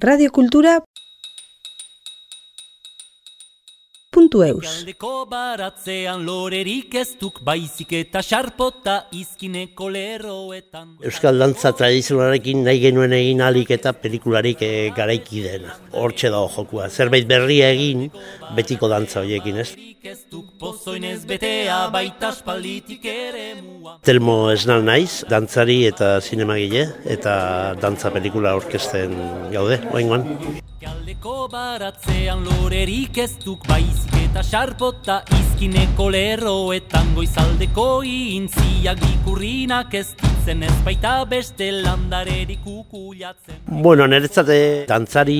Radio Cultura. Eus. Galdeko baratzean lorerik ez duk baizik eta xarpota izkineko lerroetan. Euskal dantza tradizionalarekin nahi genuen egin alik eta pelikularik e, garaiki dena. Hortxe dago jokua. Zerbait berria egin betiko dantza horiekin, ez? Ez duk pozoinez betea baita espalditik ere mua. Telmo esnal naiz, dantzari eta zinemagile eta dantza pelikula orkesten gaude, oingoan. Galdeko baratzean lorerik ez duk baizik eta xarpota izkineko lerroetan goizaldeko intziak ikurrinak ez ditzen ez baita beste landarerik ukulatzen. Bueno, niretzate dantzari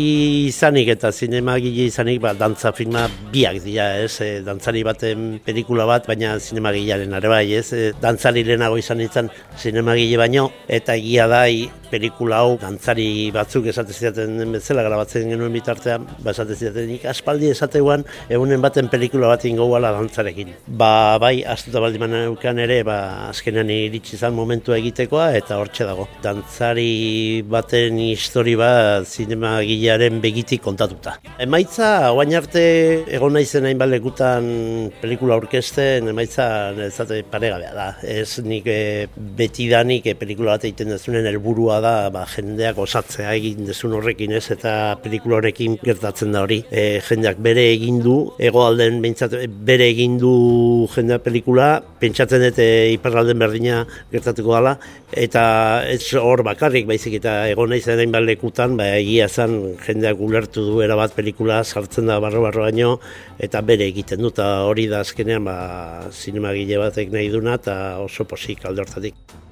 izanik eta zinemagile izanik, ba, dantza filma biak dira, ez? E, dantzari baten pelikula bat, baina zinemagilearen are bai, ez? E, dantzari lehenago izan izan zinemagile baino, eta egia da pelikula hau dantzari batzuk esate zidaten den bezala grabatzen genuen bitartean, ba esate zidaten nik aspaldi esateuan egunen baten pelikula bat ingo gala dantzarekin. Ba, bai, astuta baldiman eukan ere, ba, azkenean iritsi zan momentua egitekoa, eta hortxe dago. Dantzari baten histori bat zinema gilearen begitik kontatuta. Emaitza, oain arte egon naizen hain balekutan pelikula orkesten, emaitza nezate paregabea da. Ez nik e, betidanik e, pelikula bat egiten dezunen helburua da ba, jendeak osatzea egin dezun horrekin ez eta pelikula horrekin gertatzen da hori. E, jendeak bere egin du, egoalden behintzat bere egin du jendea pelikula, pentsatzen dute iparralden berdina gertatuko dela, eta ez hor bakarrik baizik eta egon nahi zen lekutan, ba, egia zen jendeak ulertu du erabat pelikula sartzen da barro-barro baino, eta bere egiten du, eta hori da azkenean ba, zinemagile batek nahi duna, eta oso posik alde hortatik.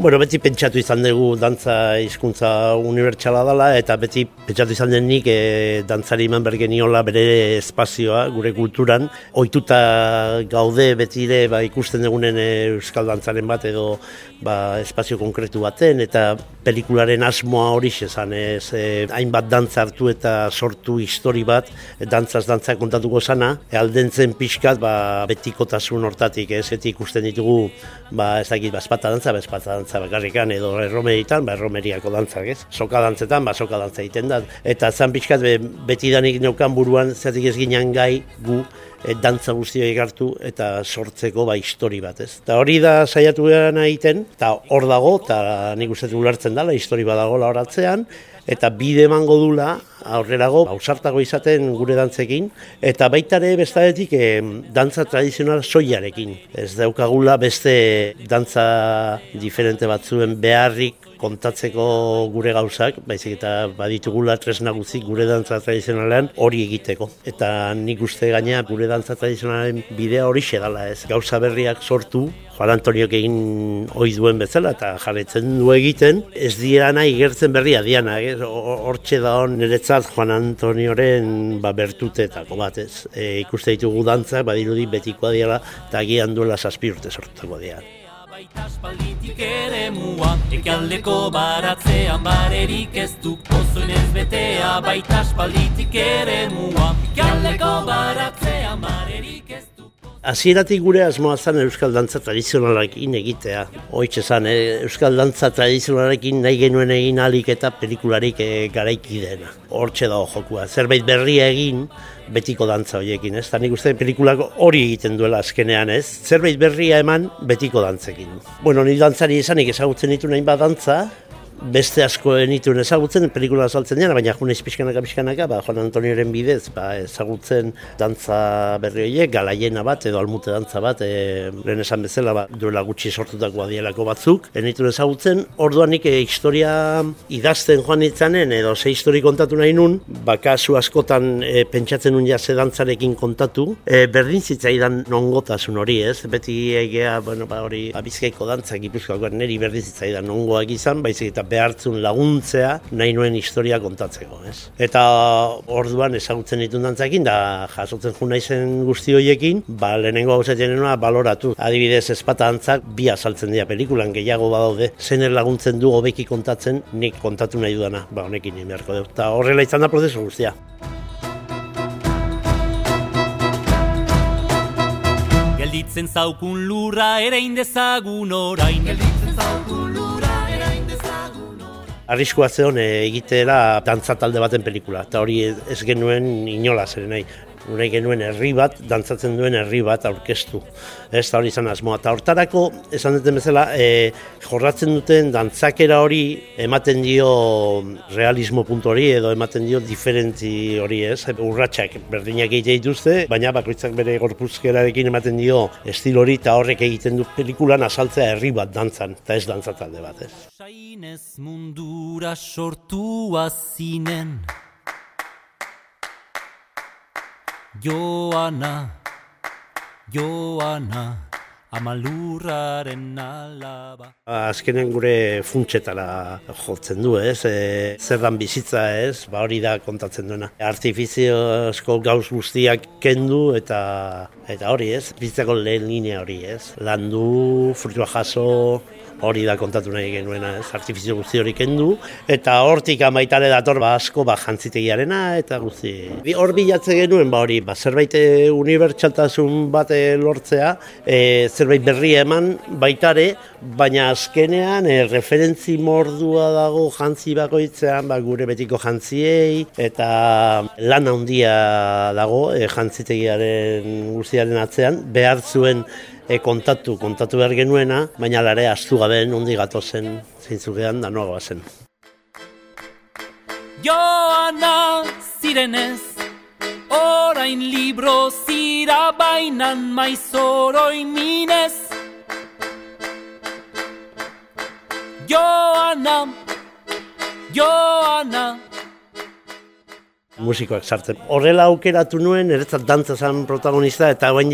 Bueno, beti pentsatu izan dugu dantza hizkuntza unibertsala dela eta beti pentsatu izan den nik e, dantzari eman bergeniola bere espazioa gure kulturan. Ohituta gaude beti ere ba, ikusten dugunen eh, euskal dantzaren bat edo ba, espazio konkretu baten eta pelikularen asmoa hori esan ez e, hainbat dantza hartu eta sortu histori bat dantzaz dantza kontatuko sana e, aldentzen pixkat ba, betikotasun hortatik ez ikusten ditugu ba, ez dakit ba, espata dantza, ba, espata dantza dantza bakarrikan edo erromeritan, ba erromeriako dantzak, ez? Soka dantzetan, ba soka dantza egiten da. Eta zan pixkat be, beti danik neukan buruan, zatik ez ginen gai gu e, dantza guztia egartu eta sortzeko ba histori bat, ez? Eta hori da saiatu gara egiten, eta hor dago, eta nik uste ulertzen dela, histori badago horatzean, eta bide emango dula aurrerago ausartago izaten gure dantzekin. Eta baita ere bestadetik e, dantza tradizional soilarekin ez daukagula beste dantza diferente batzuen beharrik kontatzeko gure gauzak, baizik eta baditugula tresna guzti gure dantza tradizionalean hori egiteko. Eta nik uste gaina gure dantza tradizionalen bidea hori dela ez. Gauza berriak sortu, Juan Antoniok egin ohi duen bezala eta jarretzen du egiten, ez dira nahi gertzen berria diana, hortxe da hon niretzat Juan Antonioren ba, bertutetako bat ez. E, ikuste ditugu dantza, badirudi betikoa diala, eta gian duela saspi urte sortuko dira baita espalditik ere mua Ekialdeko baratzean barerik ez du pozoinez betea baita espalditik ere mua Ekialdeko baratzean barerik ez du Azieratik gure asmoa zen Euskal Dantza tradizionalarekin egitea. Hoitz esan, eh, Euskal Dantza tradizionalarekin nahi genuen egin alik eta pelikularik eh, garaiki dena. Hortxe da jokua. Zerbait berria egin, betiko dantza horiekin, ez? Tanik uste pelikulak hori egiten duela azkenean, ez? Zerbait berria eman betiko dantzekin. Bueno, ni dantzari esanik ezagutzen ditu nahi bat dantza, beste asko enituen ezagutzen, pelikula azaltzen dira, baina junez pixkanaka pixkanaka, ba, Juan Antonioren bidez, ba, ezagutzen dantza berri horiek, galaiena bat, edo almute dantza bat, e, lehen esan bezala, ba, duela gutxi sortutako adielako batzuk, enituen ezagutzen, orduan nik e, historia idazten joan itzanen, edo ze histori kontatu nahi nun, ba, kasu askotan e, pentsatzen nun jase dantzarekin kontatu, e, berdin zitzaidan nongotasun hori, ez? Beti egea, bueno, ba, hori, abizkaiko dantza, gipuzkoak, niri berdin zitzaidan nongoak izan, baizik eta behartzun laguntzea nahi nuen historia kontatzeko, ez? Eta orduan ezagutzen ditun dantzakin, da jasotzen ju naizen guzti hoiekin, ba, lehenengo hau zatenena baloratu. Adibidez, ezpata antzak bi azaltzen dira pelikulan gehiago badaude, zener laguntzen du hobeki kontatzen nik kontatu nahi dudana, ba, honekin imerko dut. Eta horrela izan da prozesu guztia. Gelditzen zaukun lurra ere indezagun orain. Gelditzen Arriskua zeon eh, egitera dantza talde baten pelikula, eta hori ez genuen inola zer nahi gure genuen herri bat, dantzatzen duen herri bat aurkeztu. Ez da hori izan asmoa. Eta hortarako, esan duten bezala, e, jorratzen duten dantzakera hori ematen dio realismo puntu hori edo ematen dio diferentzi hori ez. Urratxak berdinak egite dituzte, baina bakoitzak bere gorpuzkerarekin ematen dio estil hori eta horrek egiten du pelikulan asaltzea herri bat dantzan, eta ez dantzatalde bat ez. Sainez mundura sortua zinen Joana, Joana, amalurraren alaba. Azkenen gure funtsetara jotzen du, ez? E, zer dan bizitza, ez? Ba hori da kontatzen duena. Artifiziozko gauz guztiak kendu eta eta hori, ez? Bizitzako lehen linea hori, ez? Landu, frutua jaso, hori da kontatu nahi genuena, ez, artifizio guzti hori kendu, eta hortik amaitare dator ba asko ba jantzitegiarena, eta guzti. Hor bilatze genuen, ba hori, ba, zerbait eh, unibertsaltasun bate lortzea, e, zerbait berri eman baitare, baina azkenean e, referentzi mordua dago jantzi bakoitzean, ba, gure betiko jantziei, eta lan handia dago e, jantzitegiaren guztiaren atzean, behar zuen e, kontatu, kontatu behar genuena, baina lare astu gabe nondi gatozen zeintzugean da noa zen. Joana zirenez, orain libro zira bainan maizoroi minez. Joana, Joana, musikoak sartzen. Horrela aukeratu nuen, eretzat dantza zan protagonista, eta guen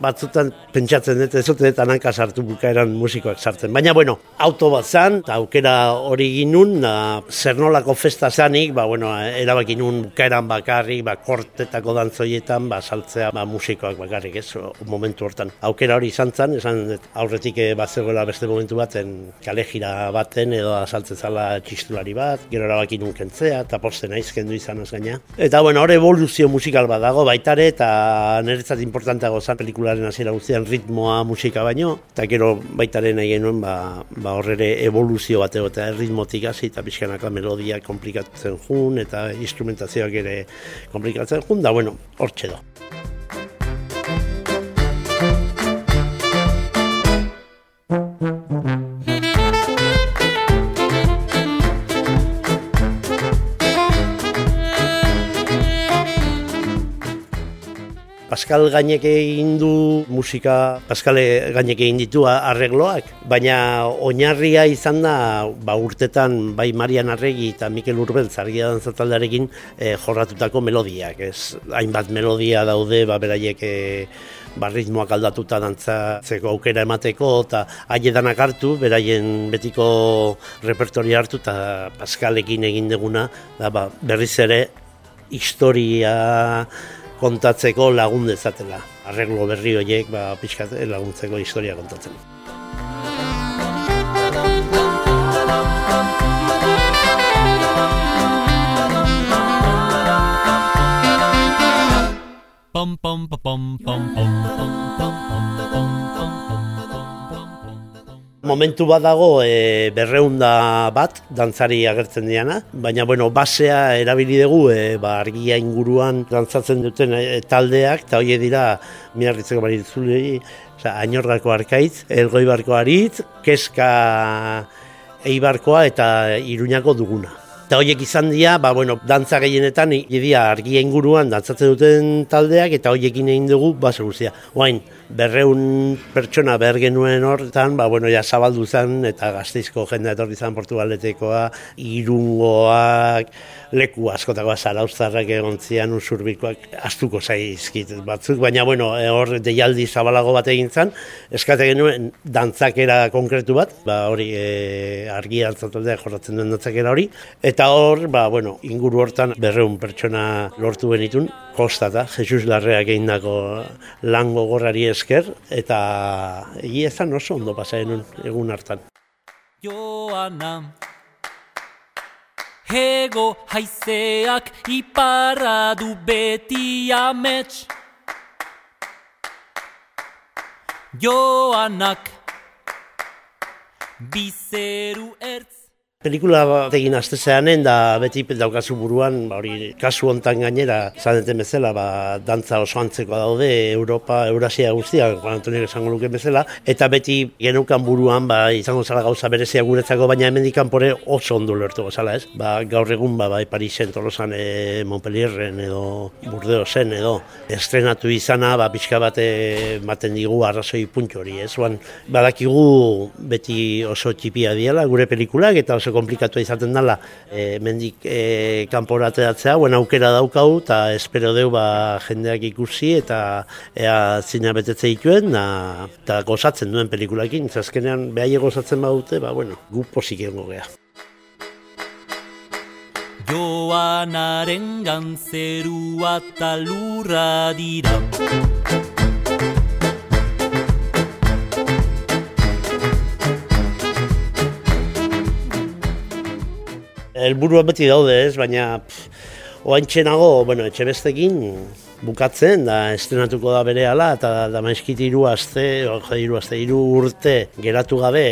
batzutan pentsatzen dut, ez dut ananka sartu bukaeran musikoak sartzen. Baina, bueno, auto bat zan, eta aukera hori ginun, da, zer nolako festa zanik, ba, bueno, erabaki nun bukaeran bakarrik, ba, kortetako dantzoietan, ba, saltzea ba, musikoak bakarrik, ez, momentu hortan. Aukera hori izan zan, esan aurretik eh, bat beste momentu baten, kale baten, edo saltzen zala txistulari bat, gero erabaki nun kentzea, eta posten aizkendu izan az gaina. Eta bueno, hor evoluzio musikal bat dago baitare eta niretzat importanteago zan pelikularen hasiera guztian ritmoa musika baino eta gero baitaren nahi genuen ba, ba horrere evoluzio bat eta ritmotik hasi eta pixkanaka melodia komplikatzen jun eta instrumentazioak ere komplikatzen jun da bueno, hor txedo. Pascal gainek egin du musika, Pascal gainek egin ditu arregloak, baina oinarria izan da ba, urtetan bai Marian Arregi eta Mikel Urbeltz argia dantzataldarekin e, jorratutako melodiak. Ez, hainbat melodia daude, ba, beraiek e, ba, ritmoak aldatuta dantzatzeko aukera emateko eta haiedanak hartu, beraien betiko repertoria hartu eta Pascalekin egin deguna da, ba, berriz ere historia kontatzeko lagun dezatela. Arreglo berri horiek ba, pixkat laguntzeko historia kontatzen. Pom pom pom pom pom pom momentu bat dago e, berreunda bat dantzari agertzen diana, baina bueno, basea erabili dugu e, ba, argia inguruan dantzatzen duten e, taldeak, eta hori dira miarritzeko bari zulei, ainorgako arkaitz, elgoibarko aritz, keska eibarkoa eta iruñako duguna. Eta horiek izan dira, ba, bueno, dantza gehienetan, idia argia inguruan dantzatzen duten taldeak, eta horiekin egin dugu, ba, seguzia. Oain, berreun pertsona behar genuen hortan, ba, bueno, ja zabaldu zen, eta gazteizko jendea etorri zen Portugaletekoa, irungoak, leku askotakoa zarauztarrak egon zian, usurbikoak, astuko zaizkit batzuk, baina, bueno, e, hor deialdi zabalago bat egin zen, eskate genuen dantzakera konkretu bat, ba, hori e, argi antzataldea jorratzen duen dantzakera hori, eta hor, ba, bueno, inguru hortan berreun pertsona lortu benitun, kostata, Jesus Larreak egindako lango gorrari esker, eta egia ezan oso ondo pasaen egun hartan. Joana, hego haizeak iparra du beti amets. Joanak Bizeru ertz Pelikula bat egin astezeanen da beti daukazu buruan, ba, hori kasu hontan gainera, zaneten bezala, ba, dantza oso antzeko daude, Europa, Eurasia guztia, Juan Antonio esango luke bezala, eta beti genukan buruan, ba, izango zala gauza berezia guretzako, baina hemendik kanpore oso ondo lertu gozala, ez? Ba, gaur egun, ba, bai Parisen, Tolosan, e, Montpellierren, edo Burdeosen, edo estrenatu izana, ba, pixka bate maten digu arrazoi puntu hori, ez? Oan, badakigu beti oso txipia diela gure pelikulak, eta oso oso komplikatu izaten dela e, mendik e, kanporateratzea, buen aukera daukau eta espero deu ba, jendeak ikusi eta ea zina betetze dituen eta gozatzen duen pelikulakin, zazkenean behai gozatzen badute, ba, bueno, gu posik egongo geha. Joanaren gantzerua talurra dira Elburua beti daude ez, baina oantxenago, bueno, etxe bestekin bukatzen, da estrenatuko da bere ala, eta da maizkit iru azte, iru azte, iru urte geratu gabe,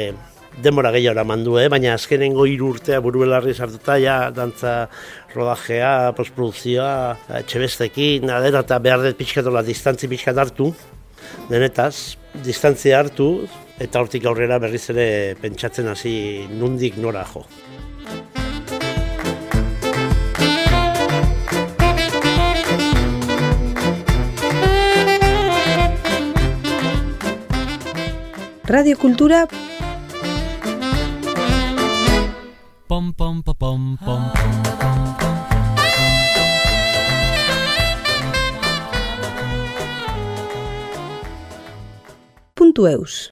denbora gehiago mandu, eh? baina azkenengo hiru urtea buruelarri sartuta, ja, dantza rodajea, postprodukzioa, etxe bestekin, adera eta behar dut pixkatola distantzi pixkat hartu, denetaz, distantzia hartu, eta hortik aurrera berriz ere pentsatzen hasi nundik nora jo. Radio Cultura. Pom, pom, pom, pom, pom, Punto Eus.